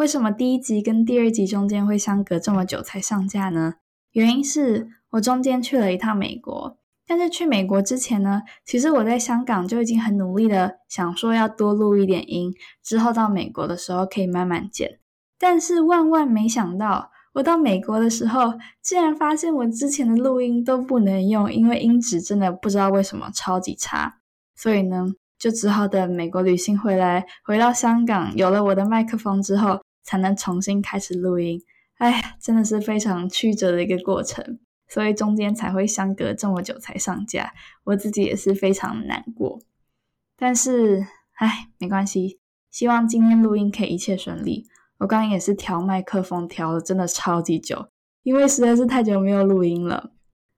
为什么第一集跟第二集中间会相隔这么久才上架呢？原因是我中间去了一趟美国，但是去美国之前呢，其实我在香港就已经很努力的想说要多录一点音，之后到美国的时候可以慢慢剪。但是万万没想到。我到美国的时候，竟然发现我之前的录音都不能用，因为音质真的不知道为什么超级差。所以呢，就只好等美国旅行回来，回到香港，有了我的麦克风之后，才能重新开始录音。哎，真的是非常曲折的一个过程，所以中间才会相隔这么久才上架，我自己也是非常难过。但是，哎，没关系，希望今天录音可以一切顺利。我刚刚也是调麦克风，调了真的超级久，因为实在是太久没有录音了。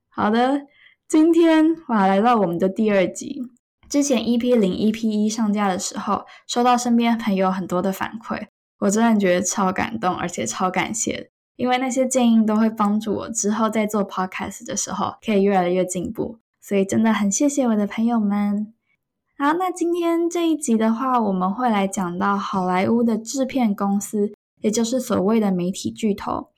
好的，今天哇来到我们的第二集。之前 EP 零、EP 一上架的时候，收到身边朋友很多的反馈，我真的觉得超感动，而且超感谢，因为那些建议都会帮助我之后在做 Podcast 的时候可以越来越进步，所以真的很谢谢我的朋友们。好，那今天这一集的话，我们会来讲到好莱坞的制片公司，也就是所谓的媒体巨头。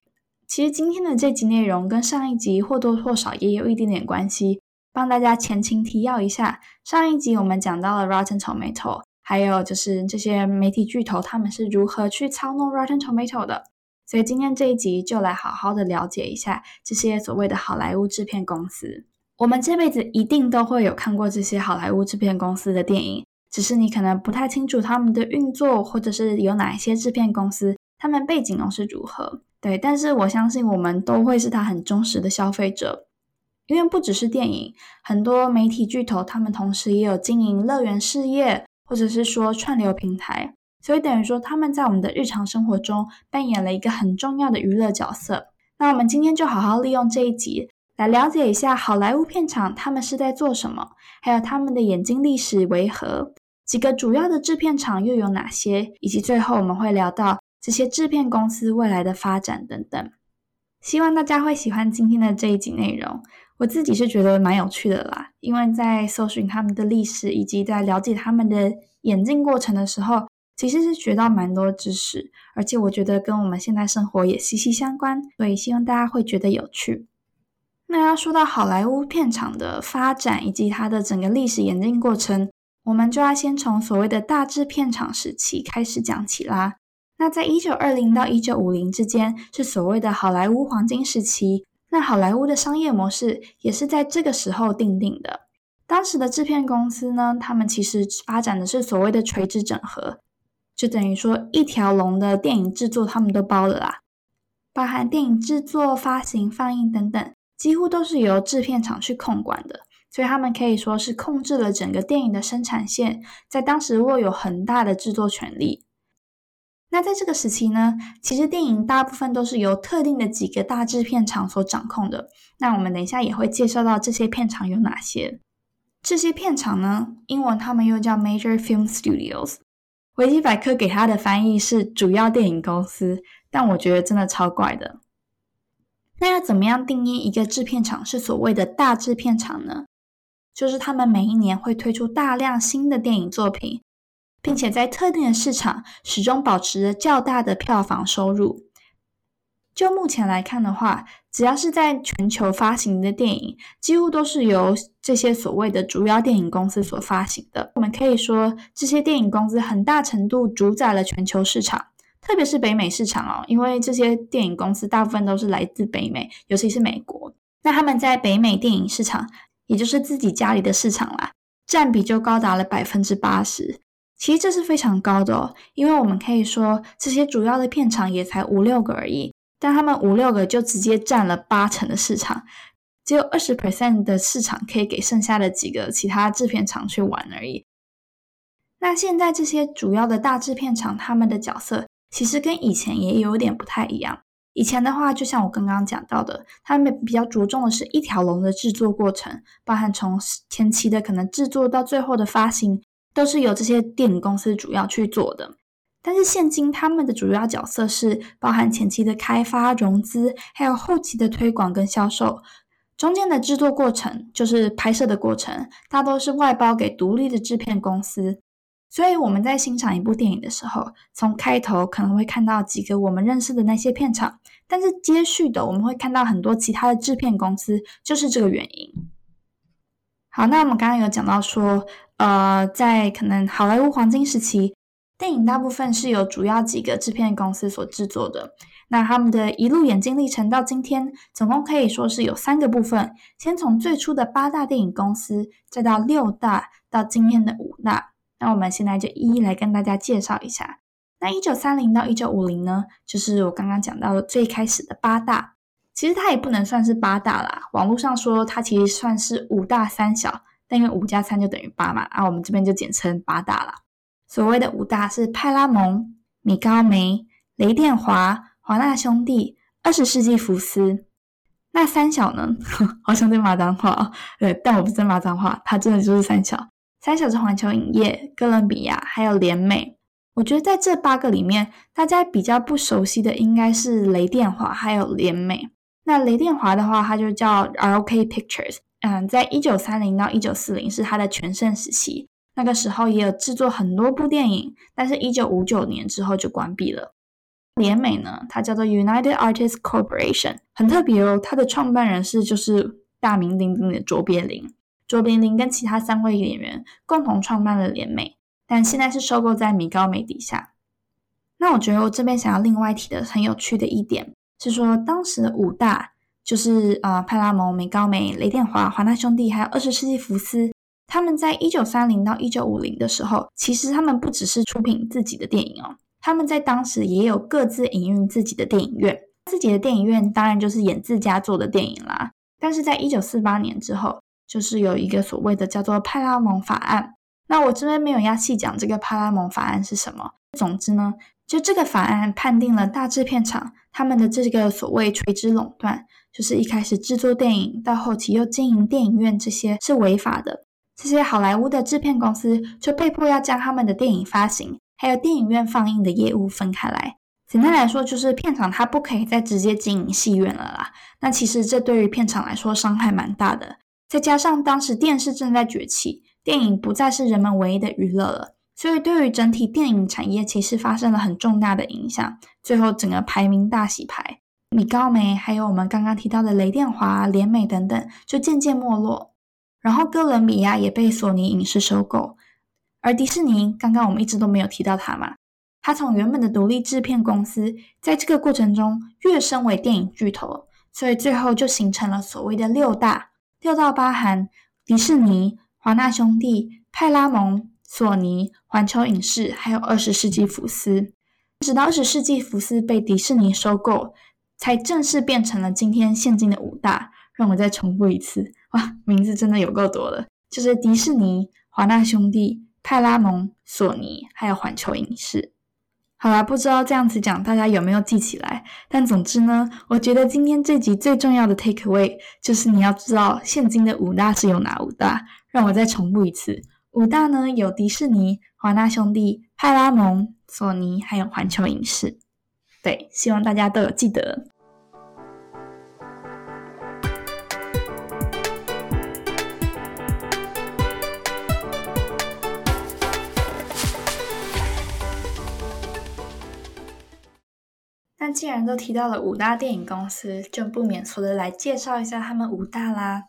其实今天的这集内容跟上一集或多或少也有一点点关系，帮大家前情提要一下。上一集我们讲到了 Rotten Tomato，还有就是这些媒体巨头他们是如何去操弄 Rotten Tomato 的，所以今天这一集就来好好的了解一下这些所谓的好莱坞制片公司。我们这辈子一定都会有看过这些好莱坞制片公司的电影，只是你可能不太清楚他们的运作，或者是有哪一些制片公司，他们背景又是如何。对，但是我相信我们都会是他很忠实的消费者，因为不只是电影，很多媒体巨头他们同时也有经营乐园事业，或者是说串流平台，所以等于说他们在我们的日常生活中扮演了一个很重要的娱乐角色。那我们今天就好好利用这一集。来了解一下好莱坞片场他们是在做什么，还有他们的眼睛历史为何，几个主要的制片厂又有哪些，以及最后我们会聊到这些制片公司未来的发展等等。希望大家会喜欢今天的这一集内容，我自己是觉得蛮有趣的啦，因为在搜寻他们的历史以及在了解他们的演进过程的时候，其实是学到蛮多知识，而且我觉得跟我们现在生活也息息相关，所以希望大家会觉得有趣。那要说到好莱坞片场的发展以及它的整个历史演进过程，我们就要先从所谓的大制片厂时期开始讲起啦。那在一九二零到一九五零之间是所谓的好莱坞黄金时期。那好莱坞的商业模式也是在这个时候定定的。当时的制片公司呢，他们其实发展的是所谓的垂直整合，就等于说一条龙的电影制作他们都包了啦，包含电影制作、发行、放映等等。几乎都是由制片厂去控管的，所以他们可以说是控制了整个电影的生产线，在当时握有很大的制作权利。那在这个时期呢，其实电影大部分都是由特定的几个大制片厂所掌控的。那我们等一下也会介绍到这些片场有哪些。这些片场呢，英文他们又叫 Major Film Studios，维基百科给它的翻译是主要电影公司，但我觉得真的超怪的。那要怎么样定义一个制片厂是所谓的大制片厂呢？就是他们每一年会推出大量新的电影作品，并且在特定的市场始终保持着较大的票房收入。就目前来看的话，只要是在全球发行的电影，几乎都是由这些所谓的主要电影公司所发行的。我们可以说，这些电影公司很大程度主宰了全球市场。特别是北美市场哦，因为这些电影公司大部分都是来自北美，尤其是美国。那他们在北美电影市场，也就是自己家里的市场啦，占比就高达了百分之八十。其实这是非常高的哦，因为我们可以说这些主要的片场也才五六个而已，但他们五六个就直接占了八成的市场，只有二十 percent 的市场可以给剩下的几个其他制片厂去玩而已。那现在这些主要的大制片厂，他们的角色。其实跟以前也有点不太一样。以前的话，就像我刚刚讲到的，他们比较着重的是一条龙的制作过程，包含从前期的可能制作到最后的发行，都是由这些电影公司主要去做的。但是现今他们的主要角色是包含前期的开发、融资，还有后期的推广跟销售，中间的制作过程就是拍摄的过程，大都是外包给独立的制片公司。所以我们在欣赏一部电影的时候，从开头可能会看到几个我们认识的那些片场，但是接续的我们会看到很多其他的制片公司，就是这个原因。好，那我们刚刚有讲到说，呃，在可能好莱坞黄金时期，电影大部分是由主要几个制片公司所制作的。那他们的一路演进历程到今天，总共可以说是有三个部分：先从最初的八大电影公司，再到六大，到今天的五大。那我们现在就一一来跟大家介绍一下。那一九三零到一九五零呢，就是我刚刚讲到的最开始的八大。其实它也不能算是八大啦，网络上说它其实算是五大三小，但因为五加三就等于八嘛，啊，我们这边就简称八大啦。所谓的五大是派拉蒙、米高梅、雷电华、华纳兄弟、二十世纪福斯。那三小呢？好像在骂脏话啊，对，但我不是在骂脏话，它真的就是三小。三小是环球影业、哥伦比亚还有联美。我觉得在这八个里面，大家比较不熟悉的应该是雷电华还有联美。那雷电华的话，它就叫 ROK Pictures。嗯，在一九三零到一九四零是它的全盛时期，那个时候也有制作很多部电影。但是，一九五九年之后就关闭了。联美呢，它叫做 United Artists Corporation，很特别哦。它的创办人是就是大名鼎鼎的卓别林。卓别林跟其他三位演员共同创办了联美，但现在是收购在米高梅底下。那我觉得我这边想要另外提的很有趣的一点是说，当时的五大就是呃派拉蒙、美高梅、雷电华、华纳兄弟还有二十世纪福斯，他们在一九三零到一九五零的时候，其实他们不只是出品自己的电影哦，他们在当时也有各自营运自己的电影院，自己的电影院当然就是演自家做的电影啦。但是在一九四八年之后。就是有一个所谓的叫做派拉蒙法案，那我这边没有要细讲这个派拉蒙法案是什么。总之呢，就这个法案判定了大制片厂他们的这个所谓垂直垄断，就是一开始制作电影到后期又经营电影院这些是违法的。这些好莱坞的制片公司就被迫要将他们的电影发行还有电影院放映的业务分开来。简单来说，就是片场它不可以再直接经营戏院了啦。那其实这对于片场来说伤害蛮大的。再加上当时电视正在崛起，电影不再是人们唯一的娱乐了，所以对于整体电影产业其实发生了很重大的影响。最后整个排名大洗牌，米高梅还有我们刚刚提到的雷电华、联美等等就渐渐没落。然后哥伦比亚也被索尼影视收购，而迪士尼刚刚我们一直都没有提到它嘛，它从原本的独立制片公司，在这个过程中跃升为电影巨头，所以最后就形成了所谓的六大。六到八含迪士尼、华纳兄弟、派拉蒙、索尼、环球影视，还有二十世纪福斯。直到二十世纪福斯被迪士尼收购，才正式变成了今天现今的五大。让我再重复一次，哇，名字真的有够多了，就是迪士尼、华纳兄弟、派拉蒙、索尼，还有环球影视。好啦，不知道这样子讲大家有没有记起来？但总之呢，我觉得今天这集最重要的 take away 就是你要知道现今的五大是有哪五大。让我再重复一次，五大呢有迪士尼、华纳兄弟、派拉蒙、索尼，还有环球影视。对，希望大家都有记得。那既然都提到了五大电影公司，就不免说的来介绍一下他们五大啦。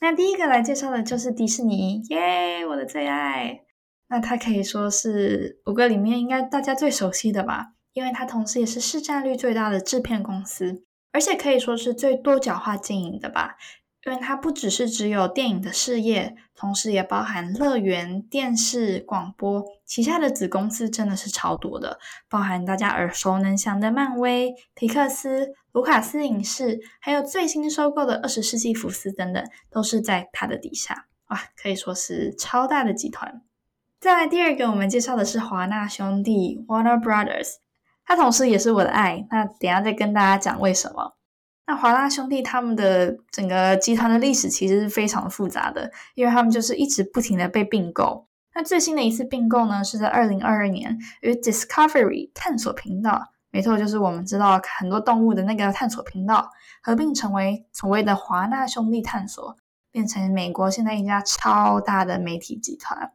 那第一个来介绍的就是迪士尼，耶，我的最爱。那它可以说是五个里面应该大家最熟悉的吧，因为它同时也是市占率最大的制片公司，而且可以说是最多角化经营的吧。因为它不只是只有电影的事业，同时也包含乐园、电视、广播，旗下的子公司真的是超多的，包含大家耳熟能详的漫威、皮克斯、卢卡斯影视，还有最新收购的二十世纪福斯等等，都是在它的底下。哇，可以说是超大的集团。再来第二个，我们介绍的是华纳兄弟 （Warner Brothers）。它同时也是我的爱。那等下再跟大家讲为什么。那华纳兄弟他们的整个集团的历史其实是非常复杂的，因为他们就是一直不停的被并购。那最新的一次并购呢，是在二零二二年与 Discovery 探索频道，没错，就是我们知道很多动物的那个探索频道，合并成为所谓的华纳兄弟探索，变成美国现在一家超大的媒体集团。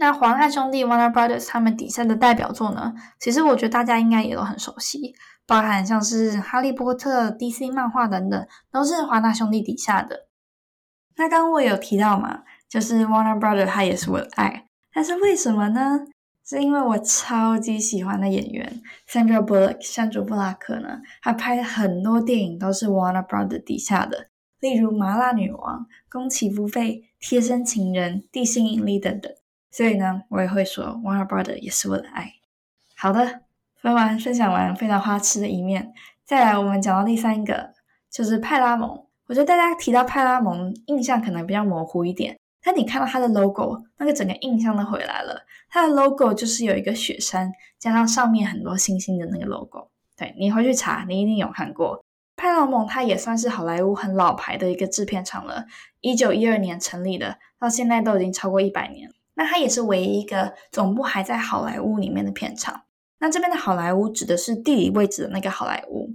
那华纳兄弟 Warner Brothers 他们底下的代表作呢，其实我觉得大家应该也都很熟悉，包含像是哈利波特、DC 漫画等等，都是华纳兄弟底下的。那刚刚我有提到嘛，就是 Warner Brothers 他也是我的爱。但是为什么呢？是因为我超级喜欢的演员 Sandra Bullock 山竹布拉克呢？他拍的很多电影都是 Warner Brothers 底下的，例如《麻辣女王》《宫崎不备》《贴身情人》《地心引力》等等。所以呢，我也会说 Warner Brothers 也是我的爱。好的，分完分享完非常花痴的一面，再来我们讲到第三个，就是派拉蒙。我觉得大家提到派拉蒙，印象可能比较模糊一点。但你看到它的 logo，那个整个印象都回来了。它的 logo 就是有一个雪山，加上上面很多星星的那个 logo。对你回去查，你一定有看过。派拉蒙它也算是好莱坞很老牌的一个制片厂了，一九一二年成立的，到现在都已经超过一百年。那它也是唯一一个总部还在好莱坞里面的片场。那这边的好莱坞指的是地理位置的那个好莱坞。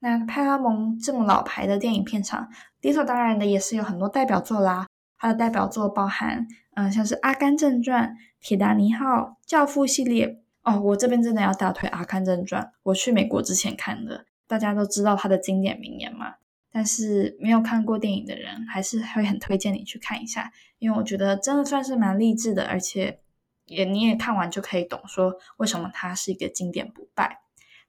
那派拉蒙这么老牌的电影片场，理所当然的也是有很多代表作啦。它的代表作包含，嗯，像是《阿甘正传》《铁达尼号》《教父》系列。哦，我这边真的要大推《阿甘正传》，我去美国之前看的。大家都知道它的经典名言嘛，但是没有看过电影的人，还是会很推荐你去看一下，因为我觉得真的算是蛮励志的，而且也你也看完就可以懂说为什么它是一个经典不败。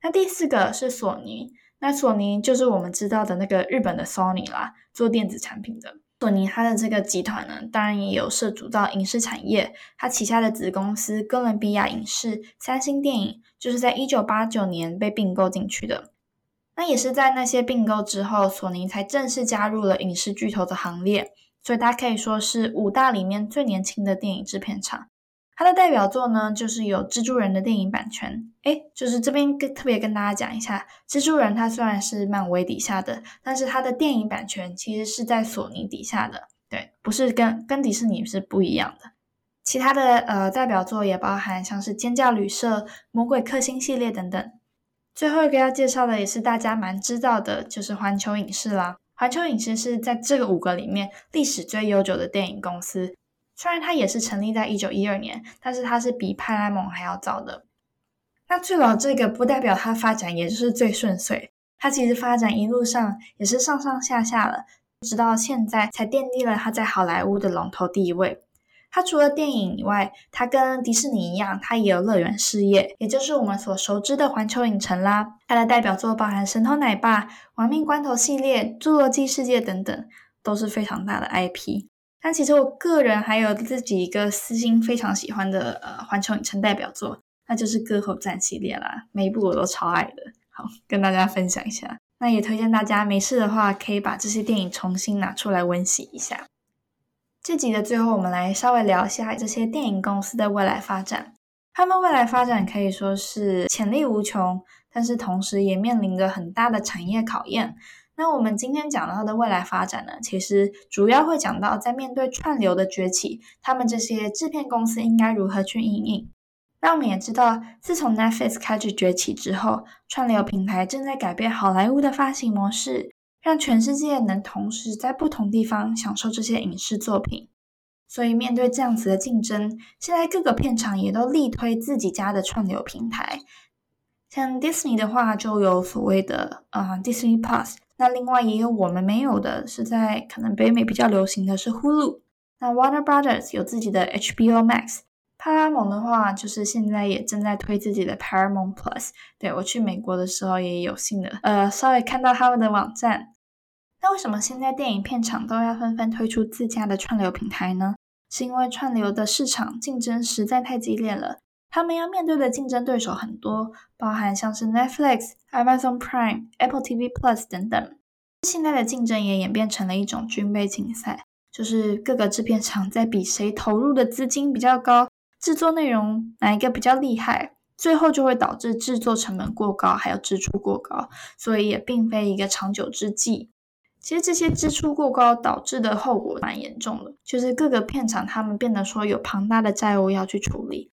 那第四个是索尼，那索尼就是我们知道的那个日本的 Sony 啦，做电子产品的。索尼它的这个集团呢，当然也有涉足到影视产业。它旗下的子公司哥伦比亚影视、三星电影，就是在一九八九年被并购进去的。那也是在那些并购之后，索尼才正式加入了影视巨头的行列。所以它可以说是五大里面最年轻的电影制片厂。它的代表作呢，就是有蜘蛛人的电影版权。诶，就是这边跟特别跟大家讲一下，蜘蛛人它虽然是漫威底下的，但是它的电影版权其实是在索尼底下的，对，不是跟跟迪士尼是不一样的。其他的呃代表作也包含像是尖叫旅社、魔鬼克星系列等等。最后一个要介绍的也是大家蛮知道的，就是环球影视啦。环球影视是在这个五个里面历史最悠久的电影公司。虽然它也是成立在一九一二年，但是它是比派拉蒙还要早的。那最老这个不代表它发展也就是最顺遂，它其实发展一路上也是上上下下了，直到现在才奠定了它在好莱坞的龙头地位。它除了电影以外，它跟迪士尼一样，它也有乐园事业，也就是我们所熟知的环球影城啦。它的代表作包含《神偷奶爸》《亡命关头》系列、《侏罗纪世界》等等，都是非常大的 IP。但其实我个人还有自己一个私心非常喜欢的呃环球影城代表作，那就是《歌喉战》系列啦，每一部我都超爱的。好，跟大家分享一下。那也推荐大家没事的话，可以把这些电影重新拿出来温习一下。这集的最后，我们来稍微聊一下这些电影公司的未来发展。他们未来发展可以说是潜力无穷，但是同时也面临着很大的产业考验。那我们今天讲到的未来发展呢，其实主要会讲到在面对串流的崛起，他们这些制片公司应该如何去应应。那我们也知道，自从 Netflix 开始崛起之后，串流平台正在改变好莱坞的发行模式，让全世界能同时在不同地方享受这些影视作品。所以面对这样子的竞争，现在各个片场也都力推自己家的串流平台。像 Disney 的话，就有所谓的啊 Disney Plus。那另外也有我们没有的，是在可能北美比较流行的是 Hulu。那 Warner Brothers 有自己的 HBO Max。派拉蒙的话，就是现在也正在推自己的 Paramount Plus。对我去美国的时候也有幸的，呃，稍微看到他们的网站。那为什么现在电影片厂都要纷纷推出自家的串流平台呢？是因为串流的市场竞争实在太激烈了。他们要面对的竞争对手很多，包含像是 Netflix、Amazon Prime、Apple TV Plus 等等。现在的竞争也演变成了一种军备竞赛，就是各个制片厂在比谁投入的资金比较高，制作内容哪一个比较厉害。最后就会导致制作成本过高，还有支出过高，所以也并非一个长久之计。其实这些支出过高导致的后果蛮严重的，就是各个片场他们变得说有庞大的债务要去处理。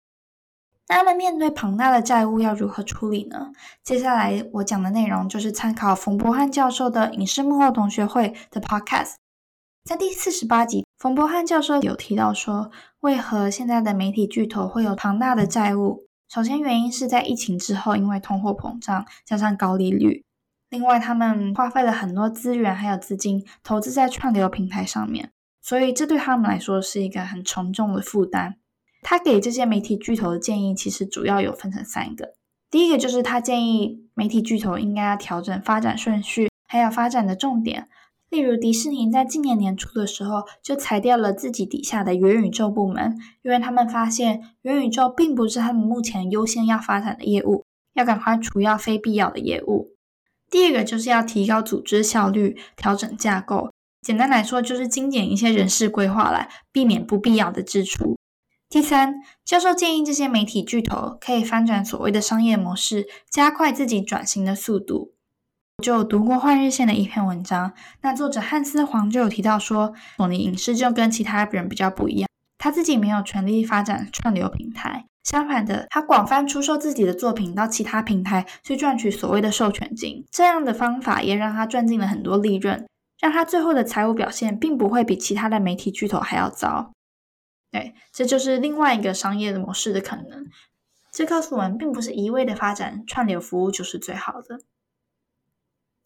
那么面对庞大的债务要如何处理呢？接下来我讲的内容就是参考冯博翰教授的影视幕后同学会的 podcast，在第四十八集，冯博翰教授有提到说，为何现在的媒体巨头会有庞大的债务？首先，原因是在疫情之后，因为通货膨胀加上高利率。另外，他们花费了很多资源还有资金投资在串流平台上面，所以这对他们来说是一个很沉重的负担。他给这些媒体巨头的建议其实主要有分成三个。第一个就是他建议媒体巨头应该要调整发展顺序，还有发展的重点。例如，迪士尼在今年年初的时候就裁掉了自己底下的元宇宙部门，因为他们发现元宇宙并不是他们目前优先要发展的业务，要赶快除掉非必要的业务。第二个就是要提高组织效率，调整架构。简单来说，就是精简一些人事规划，来避免不必要的支出。第三，教授建议这些媒体巨头可以翻转所谓的商业模式，加快自己转型的速度。就读过换日线的一篇文章，那作者汉斯黄就有提到说，索尼影视就跟其他人比较不一样，他自己没有权力发展串流平台，相反的，他广泛出售自己的作品到其他平台去赚取所谓的授权金，这样的方法也让他赚进了很多利润，让他最后的财务表现并不会比其他的媒体巨头还要糟。对，这就是另外一个商业的模式的可能。这告诉我们，并不是一味的发展串流服务就是最好的。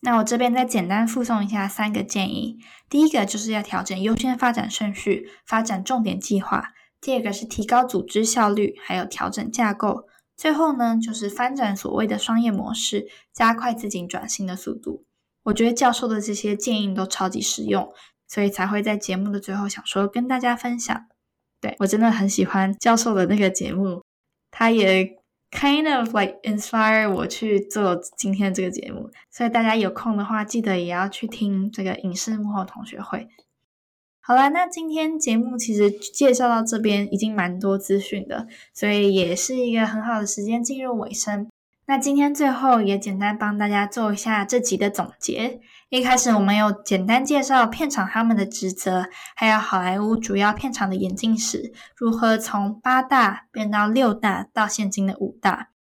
那我这边再简单附送一下三个建议：第一个就是要调整优先发展顺序，发展重点计划；第二个是提高组织效率，还有调整架构；最后呢，就是翻转所谓的商业模式，加快自己转型的速度。我觉得教授的这些建议都超级实用，所以才会在节目的最后想说跟大家分享。对我真的很喜欢教授的那个节目，他也。Kind of like inspire 我去做今天这个节目，所以大家有空的话，记得也要去听这个影视幕后同学会。好了，那今天节目其实介绍到这边已经蛮多资讯的，所以也是一个很好的时间进入尾声。那今天最后也简单帮大家做一下这集的总结。一开始我们有简单介绍片场他们的职责，还有好莱坞主要片场的演进史，如何从八大变到六大，到现今的五大。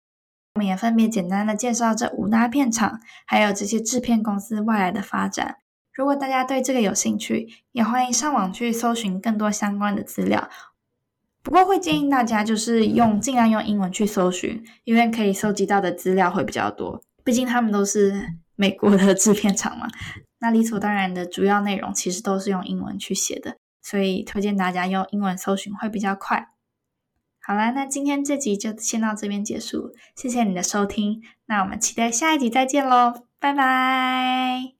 我们也分别简单的介绍这五大片场，还有这些制片公司未来的发展。如果大家对这个有兴趣，也欢迎上网去搜寻更多相关的资料。不过会建议大家就是用尽量用英文去搜寻，因为可以搜集到的资料会比较多。毕竟他们都是美国的制片厂嘛，那理所当然的主要内容其实都是用英文去写的，所以推荐大家用英文搜寻会比较快。好啦，那今天这集就先到这边结束，谢谢你的收听，那我们期待下一集再见喽，拜拜。